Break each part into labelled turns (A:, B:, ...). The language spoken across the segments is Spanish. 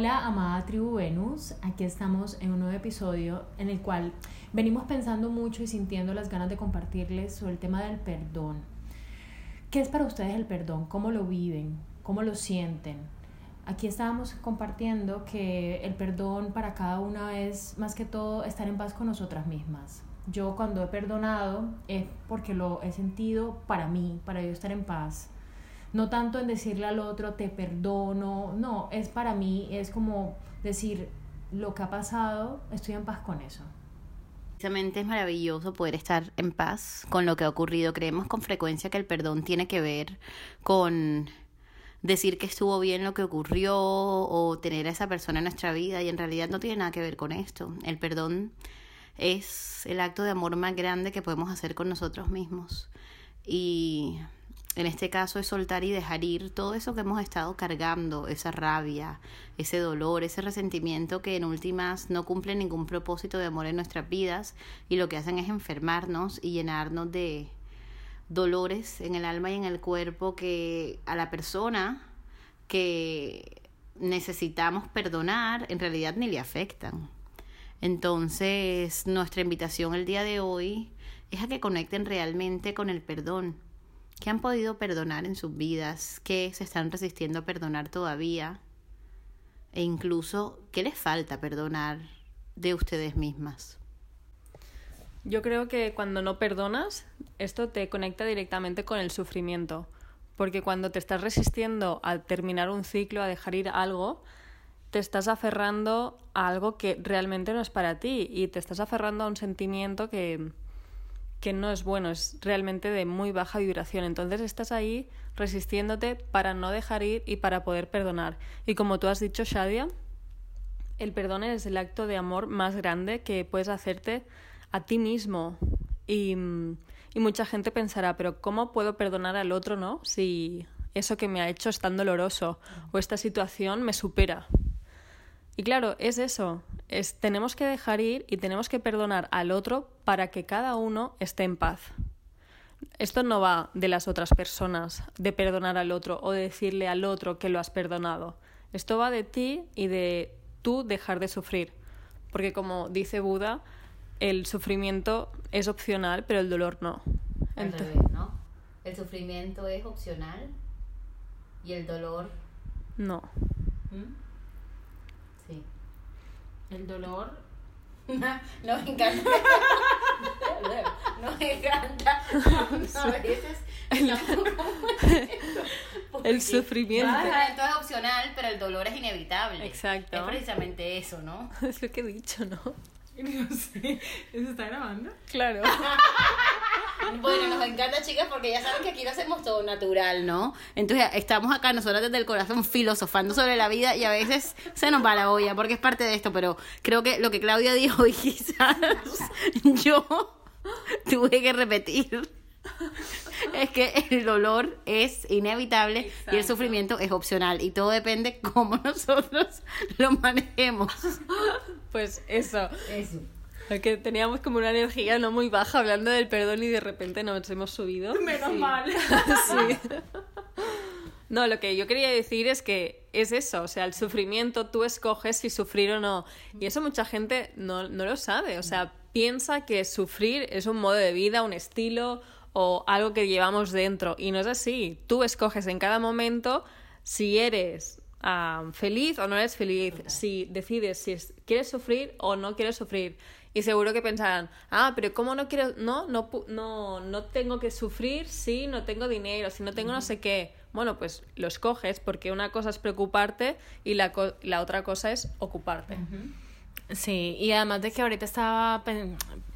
A: Hola, amada tribu Venus. Aquí estamos en un nuevo episodio en el cual venimos pensando mucho y sintiendo las ganas de compartirles sobre el tema del perdón. ¿Qué es para ustedes el perdón? ¿Cómo lo viven? ¿Cómo lo sienten? Aquí estábamos compartiendo que el perdón para cada una es más que todo estar en paz con nosotras mismas. Yo cuando he perdonado es porque lo he sentido para mí, para yo estar en paz. No tanto en decirle al otro te perdono, no, es para mí, es como decir lo que ha pasado, estoy en paz con eso.
B: Precisamente es maravilloso poder estar en paz con lo que ha ocurrido. Creemos con frecuencia que el perdón tiene que ver con decir que estuvo bien lo que ocurrió o tener a esa persona en nuestra vida y en realidad no tiene nada que ver con esto. El perdón es el acto de amor más grande que podemos hacer con nosotros mismos. Y en este caso es soltar y dejar ir todo eso que hemos estado cargando, esa rabia, ese dolor, ese resentimiento que en últimas no cumple ningún propósito de amor en nuestras vidas y lo que hacen es enfermarnos y llenarnos de dolores en el alma y en el cuerpo que a la persona que necesitamos perdonar en realidad ni le afectan. Entonces, nuestra invitación el día de hoy es a que conecten realmente con el perdón ¿Qué han podido perdonar en sus vidas? ¿Qué se están resistiendo a perdonar todavía? E incluso, ¿qué les falta perdonar de ustedes mismas?
C: Yo creo que cuando no perdonas, esto te conecta directamente con el sufrimiento. Porque cuando te estás resistiendo a terminar un ciclo, a dejar ir algo, te estás aferrando a algo que realmente no es para ti y te estás aferrando a un sentimiento que, que no es bueno, es realmente de muy baja vibración. Entonces estás ahí resistiéndote para no dejar ir y para poder perdonar. Y como tú has dicho, Shadia, el perdón es el acto de amor más grande que puedes hacerte a ti mismo. Y, y mucha gente pensará, pero ¿cómo puedo perdonar al otro, no? Si eso que me ha hecho es tan doloroso o esta situación me supera. Y claro, es eso, es, tenemos que dejar ir y tenemos que perdonar al otro para que cada uno esté en paz. Esto no va de las otras personas, de perdonar al otro o de decirle al otro que lo has perdonado. Esto va de ti y de tú dejar de sufrir. Porque como dice Buda, el sufrimiento es opcional, pero el dolor no.
B: Al revés, ¿no? El sufrimiento es opcional y el dolor
C: no.
B: ¿Mm?
A: El dolor
B: Nos encanta. Nos encanta. A veces
C: el sufrimiento.
B: Sufrimiento es opcional, pero el dolor es inevitable.
C: Exacto.
B: Es precisamente eso, ¿no?
C: Es lo que he dicho, ¿no?
A: No sé. ¿Eso está grabando?
C: Claro.
B: Bueno, nos encanta, chicas, porque ya saben que aquí lo hacemos todo natural, ¿no? Entonces, estamos acá nosotras desde el corazón filosofando sobre la vida y a veces se nos va la olla, porque es parte de esto, pero creo que lo que Claudia dijo y quizás yo tuve que repetir es que el dolor es inevitable y el sufrimiento es opcional y todo depende cómo nosotros lo manejemos.
C: Pues eso.
B: Eso.
C: Que teníamos como una energía no muy baja hablando del perdón y de repente nos hemos subido.
A: Menos mal.
C: sí. No, lo que yo quería decir es que es eso, o sea, el sufrimiento tú escoges si sufrir o no. Y eso mucha gente no, no lo sabe, o sea, piensa que sufrir es un modo de vida, un estilo o algo que llevamos dentro. Y no es así. Tú escoges en cada momento si eres um, feliz o no eres feliz, si decides si es, quieres sufrir o no quieres sufrir. Y seguro que pensarán, ah, pero ¿cómo no quiero, no, no, no, no tengo que sufrir si no tengo dinero, si no tengo no sé qué? Bueno, pues lo escoges porque una cosa es preocuparte y la, la otra cosa es ocuparte.
A: Sí, y además de que ahorita estaba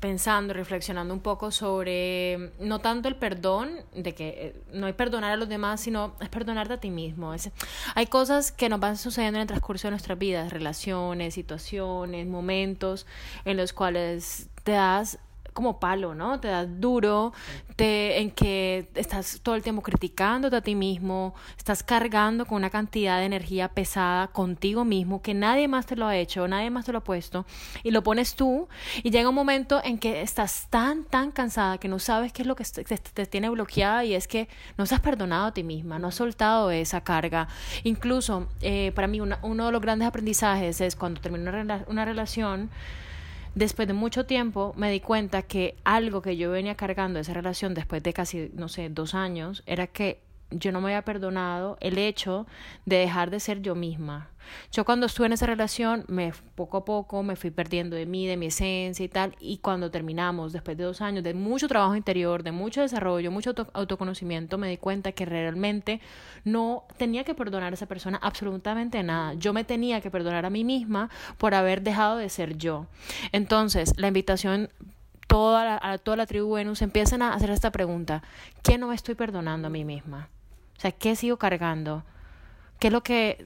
A: pensando, reflexionando un poco sobre no tanto el perdón, de que eh, no hay perdonar a los demás, sino es perdonarte a ti mismo. hay cosas que nos van sucediendo en el transcurso de nuestras vidas, relaciones, situaciones, momentos en los cuales te das como palo, ¿no? Te das duro, te, en que estás todo el tiempo criticándote a ti mismo, estás cargando con una cantidad de energía pesada contigo mismo que nadie más te lo ha hecho, nadie más te lo ha puesto, y lo pones tú, y llega un momento en que estás tan, tan cansada que no sabes qué es lo que te, tiene bloqueada y es que no has perdonado a ti misma, no has soltado esa carga. Incluso, eh, para mí, uno de los grandes aprendizajes es cuando termino una, una relación, después de mucho tiempo me di cuenta que algo que yo venía cargando de esa relación después de casi, no sé, dos años, era que yo no me había perdonado el hecho de dejar de ser yo misma. Yo cuando estuve en esa relación, me, poco a poco me fui perdiendo de mí, de mi esencia y tal, y cuando terminamos, después de dos años de mucho trabajo interior, de mucho desarrollo, mucho autoconocimiento, me di cuenta que realmente no tenía que perdonar a esa persona absolutamente nada. Yo me tenía que perdonar a mí misma por haber dejado de ser yo. Entonces, la invitación toda a toda la tribu Venus empiezan a hacer esta pregunta, ¿qué no me estoy perdonando a mí misma? O sea, ¿qué sigo cargando? ¿Qué es lo que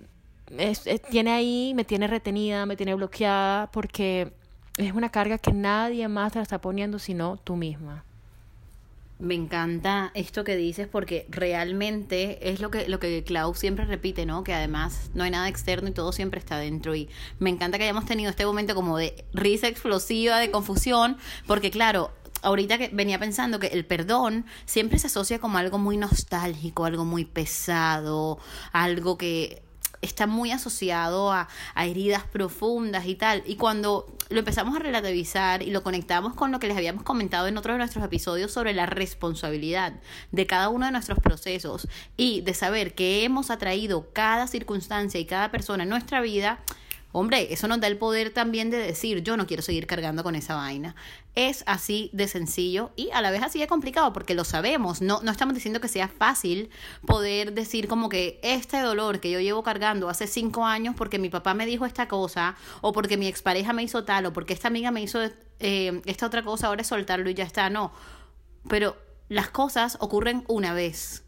A: tiene ahí, me tiene retenida, me tiene bloqueada? Porque es una carga que nadie más te la está poniendo sino tú misma.
B: Me encanta esto que dices porque realmente es lo que, lo que Clau siempre repite, ¿no? Que además no hay nada externo y todo siempre está dentro. Y me encanta que hayamos tenido este momento como de risa explosiva, de confusión, porque claro, ahorita que venía pensando que el perdón siempre se asocia como algo muy nostálgico, algo muy pesado, algo que está muy asociado a, heridas profundas y tal. Y cuando lo empezamos a relativizar y lo conectamos con lo que les habíamos comentado en otro de nuestros episodios sobre la responsabilidad de cada uno de nuestros procesos y de saber que hemos atraído cada circunstancia y cada persona en nuestra vida, Hombre, eso nos da el poder también de decir, yo no quiero seguir cargando con esa vaina. Es así de sencillo y a la vez así de complicado porque lo sabemos. No, no estamos diciendo que sea fácil poder decir como que este dolor que yo llevo cargando hace cinco años porque mi papá me dijo esta cosa o porque mi expareja me hizo tal o porque esta amiga me hizo eh, esta otra cosa, ahora es soltarlo y ya está. No, pero las cosas ocurren una vez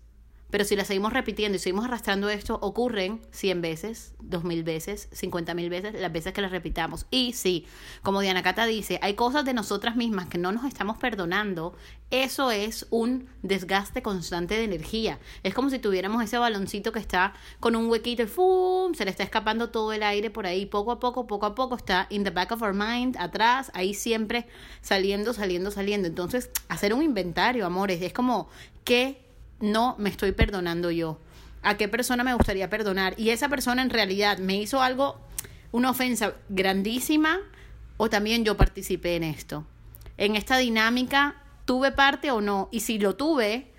B: pero si la seguimos repitiendo y seguimos arrastrando esto, ocurren 100 veces, 2000 veces, 50 mil veces, las veces que las repitamos. Y sí, como Diana Cata dice, hay cosas de nosotras mismas que no nos estamos perdonando. Eso es un desgaste constante de energía. Es como si tuviéramos ese baloncito que está con un huequito y ¡fum! se le está escapando todo el aire por ahí. Poco a poco, poco a poco está in the back of our mind, atrás, ahí siempre saliendo, saliendo, saliendo. Entonces, hacer un inventario, amores, es como, ¿qué no me estoy perdonando yo? ¿A qué persona me gustaría perdonar? Y esa persona en realidad me hizo algo, una ofensa grandísima, o también yo participé en esto. En esta dinámica, ¿tuve parte o no? Y si lo tuve,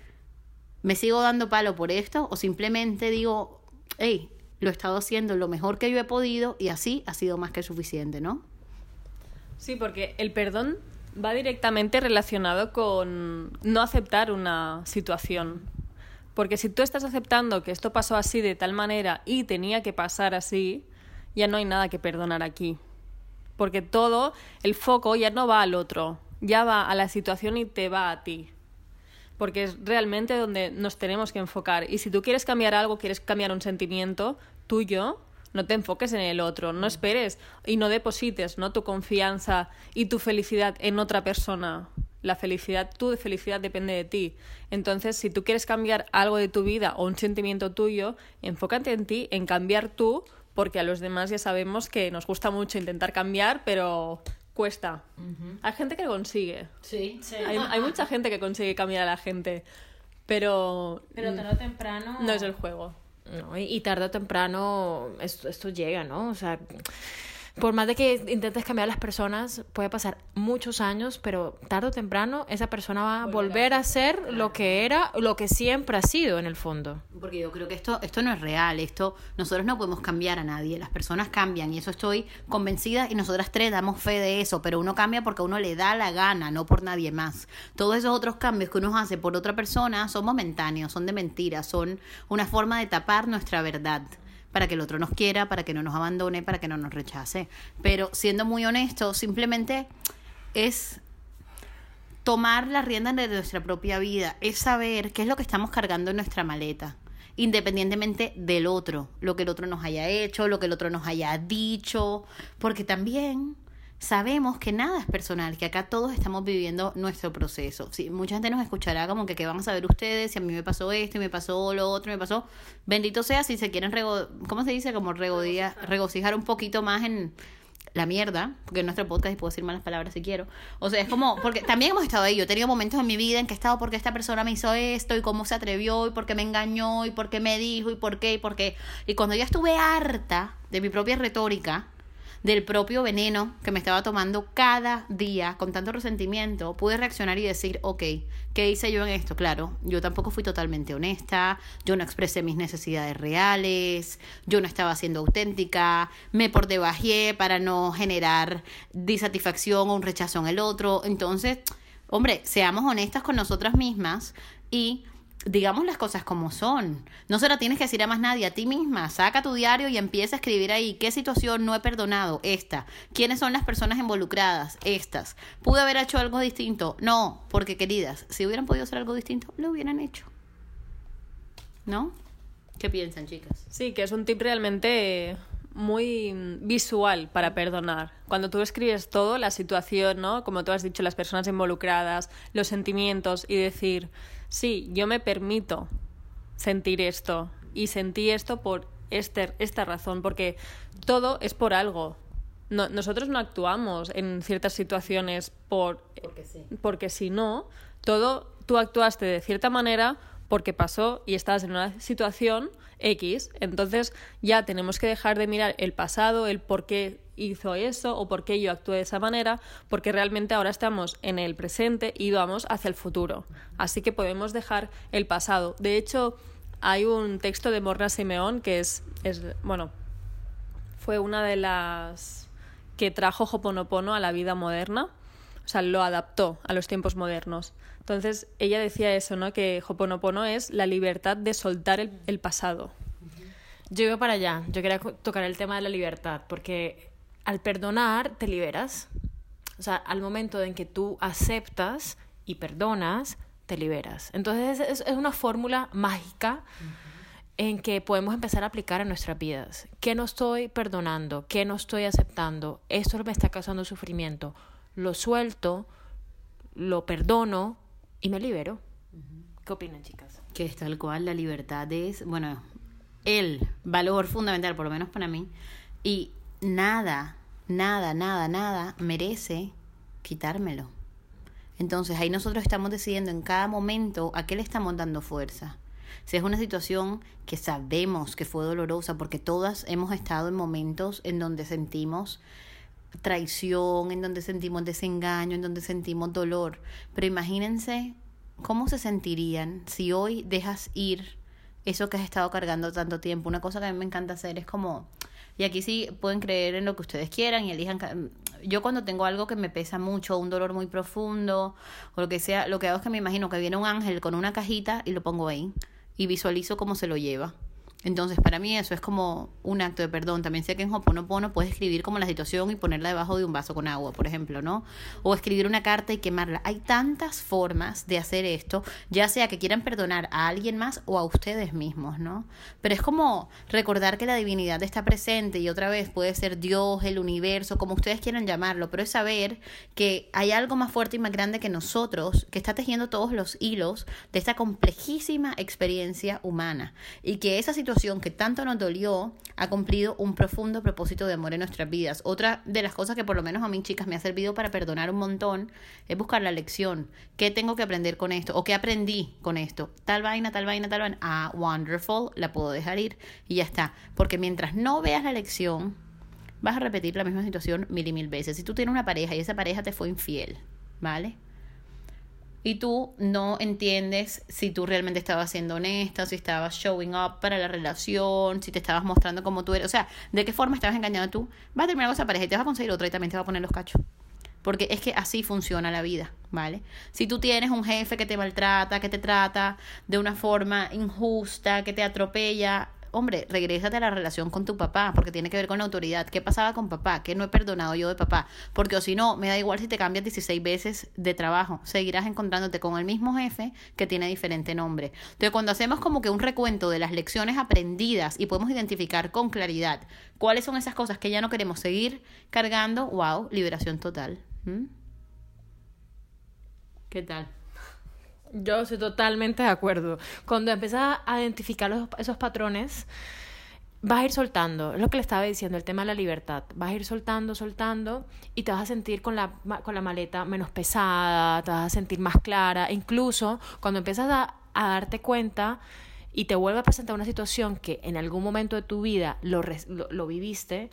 B: ¿me sigo dando palo por esto? O simplemente digo, hey, lo he estado haciendo lo mejor que yo he podido y así ha sido más que suficiente, ¿no?
C: Sí, porque el perdón va directamente relacionado con no aceptar una situación. Porque si tú estás aceptando que esto pasó así de tal manera y tenía que pasar así, ya no hay nada que perdonar aquí. Porque todo, el foco ya no va al otro, ya va a la situación y te va a ti. Porque es realmente donde nos tenemos que enfocar. Y si tú quieres cambiar algo, quieres cambiar un sentimiento tuyo, no te enfoques en el otro, no esperes y no deposites ¿no? tu confianza y tu felicidad en otra persona. La felicidad, tu felicidad depende de ti. Entonces, si tú quieres cambiar algo de tu vida o un sentimiento tuyo, enfócate en ti, en cambiar tú, porque a los demás ya sabemos que nos gusta mucho intentar cambiar, pero cuesta. Hay gente que lo consigue.
B: Sí, sí.
C: Hay, hay, mucha gente que consigue cambiar a la gente, pero...
A: Pero tarde o temprano...
C: No es el juego.
A: No, y, tarde o temprano esto, esto llega, ¿no? O sea, por más de que intentes cambiar a las personas, puede pasar muchos años, pero tarde o temprano esa persona va a volver a ser lo que era, lo que siempre ha sido en el fondo.
B: Porque yo creo que esto, esto no es real, esto nosotros no podemos cambiar a nadie, las personas cambian y eso estoy convencida y nosotras tres damos fe de eso, pero uno cambia porque a uno le da la gana, no por nadie más. Todos esos otros cambios que uno hace por otra persona son momentáneos, son de mentira, son una forma de tapar nuestra verdad para que el otro nos quiera, para que no nos abandone, para que no nos rechace. Pero siendo muy honesto, simplemente es tomar la rienda de nuestra propia vida, es saber qué es lo que estamos cargando en nuestra maleta, independientemente del otro, lo que el otro nos haya hecho, lo que el otro nos haya dicho, porque también sabemos que nada es personal, que acá todos estamos viviendo nuestro proceso. Sí, mucha gente nos escuchará como que qué van a saber ustedes, si a mí me pasó esto, y me pasó lo otro, me pasó. Bendito sea si se quieren, rego ¿cómo se dice? Como regodía, regocijar un poquito más en la mierda, porque en nuestro podcast y puedo decir malas palabras si quiero. O sea, es como, porque también hemos estado ahí. Yo he tenido momentos en mi vida en que he estado porque esta persona me hizo esto, y cómo se atrevió, y por qué me engañó, y por qué me dijo, y por qué, y por qué. Y cuando ya estuve harta de mi propia retórica, del propio veneno que me estaba tomando cada día con tanto resentimiento, pude reaccionar y decir, ok, ¿qué hice yo en esto? Claro, yo tampoco fui totalmente honesta, yo no expresé mis necesidades reales, yo no estaba siendo auténtica, me por debajé para no generar disatisfacción o un rechazo en el otro. Entonces, hombre, seamos honestas con nosotras mismas y digamos las cosas como son. No se la tienes que decir a más nadie, a ti misma. Saca tu diario y empieza a escribir ahí qué situación no he perdonado, esta. ¿Quiénes son las personas involucradas? Estas. ¿Pude haber hecho algo distinto? No, porque queridas, si hubieran podido hacer algo distinto, lo hubieran hecho. ¿No? ¿Qué piensan, chicas?
C: Sí, que es un tip realmente muy visual para perdonar. Cuando tú escribes todo, la situación, ¿no? Como tú has dicho, las personas involucradas, los sentimientos y decir, sí, yo me permito sentir esto y sentí esto por este, esta razón, porque todo es por algo. No, nosotros no actuamos en ciertas situaciones por,
B: Porque sí.
C: porque si no, todo tú actuaste de cierta manera porque pasó y estás en una situación X. Entonces ya tenemos que dejar de mirar el pasado, el por qué hizo eso o por qué yo actué de esa manera, porque realmente ahora estamos en el presente y vamos hacia el futuro. Así que podemos dejar el pasado. De hecho, hay un texto de Morna Simeón que es, es bueno, fue una de las que trajo Hoponopono a la vida moderna, o sea, lo adaptó a los tiempos modernos. Entonces, ella decía eso, ¿no? Que Hoponopono es la libertad de soltar el, pasado.
A: Yo iba para allá, yo quería tocar el tema de la libertad, porque al perdonar te liberas. O sea, al momento en que tú aceptas y perdonas, te liberas. Entonces es, es una fórmula mágica en que podemos empezar a aplicar en nuestras vidas. ¿Qué no estoy perdonando? ¿Qué no estoy aceptando? Esto me está causando sufrimiento. Lo suelto, lo perdono y me libero. ¿Qué opinan, chicas?
B: Que es tal cual, la libertad es, bueno, el valor fundamental, por lo menos para mí, y nada, nada, nada, nada merece quitármelo. Entonces ahí nosotros estamos decidiendo en cada momento a qué le estamos dando fuerza. Si es una situación que sabemos que fue dolorosa, porque todas hemos estado en momentos en donde sentimos traición, en donde sentimos desengaño, en donde sentimos dolor. Pero imagínense cómo se sentirían si hoy dejas ir eso que has estado cargando tanto tiempo. Una cosa que a mí me encanta hacer es como, y aquí sí pueden creer en lo que ustedes quieran y elijan. Yo cuando tengo algo que me pesa mucho, un dolor muy profundo o lo que sea, lo que hago es que me imagino que viene un ángel con una cajita y lo pongo ahí y visualizo cómo se lo lleva. Entonces, para mí eso es como un acto de perdón. También sé que en Hoponopono puedes escribir como la situación y ponerla debajo de un vaso con agua, por ejemplo, ¿no? O escribir una carta y quemarla. Hay tantas formas de hacer esto, ya sea que quieran perdonar a alguien más o a ustedes mismos, ¿no? Pero es como recordar que la divinidad está presente y otra vez puede ser Dios, el universo, como ustedes quieran llamarlo, pero es saber que hay algo más fuerte y más grande que nosotros que está tejiendo todos los hilos de esta complejísima experiencia humana y que esa situación que tanto nos dolió ha cumplido un profundo propósito de amor en nuestras vidas. Otra de las cosas que por lo menos a mí, chicas, me ha servido para perdonar un montón es buscar la lección. ¿Qué tengo que aprender con esto? ¿O qué aprendí con esto? Tal vaina, tal vaina, tal vaina. Ah, wonderful, la puedo dejar ir y ya está. Porque mientras no veas la lección, vas a repetir la misma situación mil y mil veces. Si tú tienes una pareja y esa pareja te fue infiel, ¿vale? Y tú no entiendes si tú realmente estabas siendo honesta, si estabas showing up para la relación, si te estabas mostrando como tú eres. O sea, de qué forma estabas engañando tú. Vas a terminar con esa pareja y te vas a conseguir otra y también te va a poner los cachos. Porque es que así funciona la vida, ¿vale? Si tú tienes un jefe que te maltrata, que te trata de una forma injusta, que te atropella, hombre, regrésate a la relación con tu papá, porque tiene que ver con la autoridad. ¿Qué pasaba con papá? ¿Qué no he perdonado yo de papá? Porque o si no, me da igual si te cambias 16 veces de trabajo, seguirás encontrándote con el mismo jefe que tiene diferente nombre. Entonces, cuando hacemos como que un recuento de las lecciones aprendidas y podemos identificar con claridad cuáles son esas cosas que ya no queremos seguir cargando, wow, liberación total. ¿Mm? ¿Qué tal?
A: Yo estoy totalmente de acuerdo. Cuando empiezas a identificar esos patrones, vas a ir soltando. Es lo que le estaba diciendo, el tema de la libertad. Vas a ir soltando, soltando y te vas a sentir con la, con la maleta menos pesada, te vas a sentir más clara. Incluso cuando empiezas a, darte cuenta y te vuelve a presentar una situación que en algún momento de tu vida lo, lo viviste,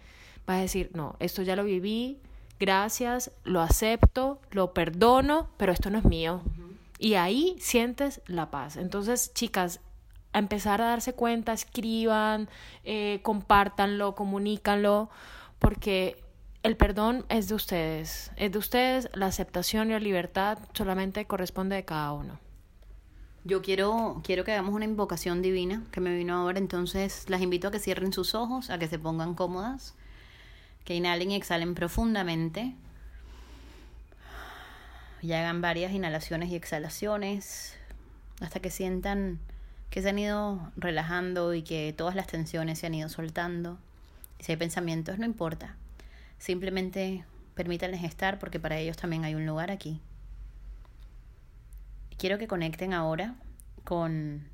A: vas a decir, no, esto ya lo viví, gracias, lo acepto, lo perdono, pero esto no es mío. Y ahí sientes la paz. Entonces, chicas, a empezar a darse cuenta, escriban, eh, compártanlo, comunícanlo, porque el perdón es de ustedes. Es de ustedes, la aceptación y la libertad solamente corresponde de cada uno.
B: Yo quiero, quiero que hagamos una invocación divina que me vino ahora, entonces las invito a que cierren sus ojos, a que se pongan cómodas, que inhalen y exhalen profundamente y hagan varias inhalaciones y exhalaciones hasta que sientan que se han ido relajando y que todas las tensiones se han ido soltando. Si hay pensamientos, no importa, simplemente permítanles estar porque para ellos también hay un lugar aquí. Quiero que conecten ahora con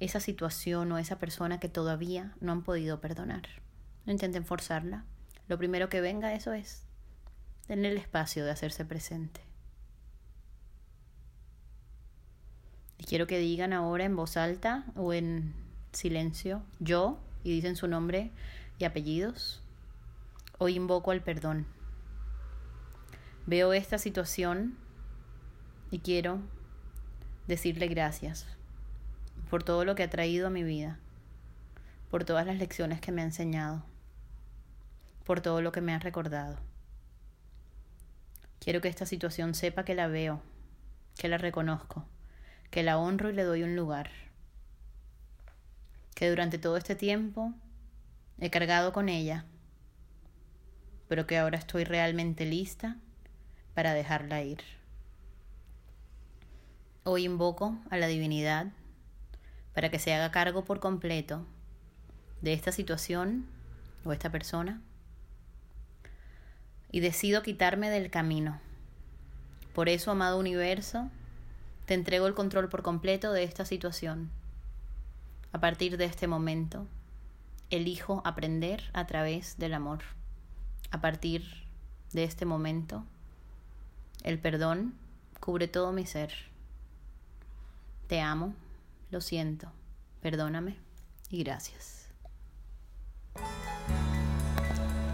B: esa situación o esa persona que todavía no han podido perdonar. No intenten forzarla. Lo primero que venga eso es tener el espacio de hacerse presente. Quiero que digan ahora en voz alta o en silencio yo y dicen su nombre y apellidos. Hoy invoco al perdón. Veo esta situación y quiero decirle gracias por todo lo que ha traído a mi vida, por todas las lecciones que me ha enseñado, por todo lo que me ha recordado. Quiero que esta situación sepa que la veo, que la reconozco, que la honro y le doy un lugar, que durante todo este tiempo he cargado con ella, pero que ahora estoy realmente lista para dejarla ir. Hoy invoco a la divinidad para que se haga cargo por completo de esta situación o esta persona y decido quitarme del camino. Por eso, amado universo, te entrego el control por completo de esta situación. A partir de este momento, elijo aprender a través del amor. A partir de este momento, el perdón cubre todo mi ser. Te amo, lo siento, perdóname y gracias.